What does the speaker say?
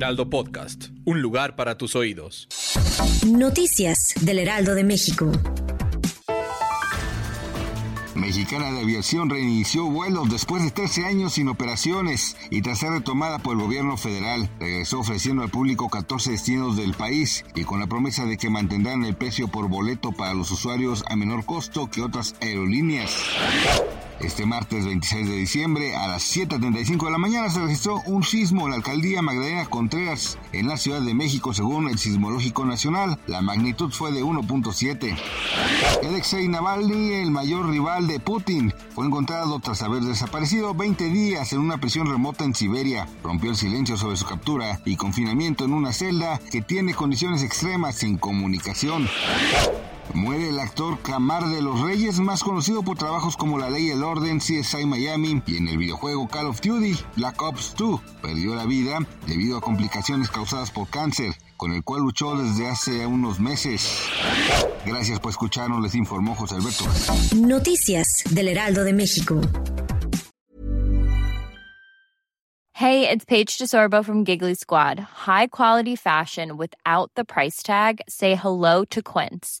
Heraldo Podcast, un lugar para tus oídos. Noticias del Heraldo de México. Mexicana de Aviación reinició vuelos después de 13 años sin operaciones y tras ser retomada por el gobierno federal, regresó ofreciendo al público 14 destinos del país y con la promesa de que mantendrán el precio por boleto para los usuarios a menor costo que otras aerolíneas. Este martes 26 de diciembre a las 7.35 de la mañana se registró un sismo en la alcaldía Magdalena Contreras en la Ciudad de México según el Sismológico Nacional. La magnitud fue de 1.7. Alexei Navalny, el mayor rival de Putin, fue encontrado tras haber desaparecido 20 días en una prisión remota en Siberia. Rompió el silencio sobre su captura y confinamiento en una celda que tiene condiciones extremas sin comunicación. Muere el actor Camar de los Reyes, más conocido por trabajos como La Ley y el Orden, CSI Miami y en el videojuego Call of Duty Black Ops 2. Perdió la vida debido a complicaciones causadas por cáncer, con el cual luchó desde hace unos meses. Gracias por escucharnos, les informó José Alberto. Noticias del Heraldo de México. Hey, it's Paige DeSorbo from Giggly Squad. High quality fashion without the price tag. Say hello to Quince.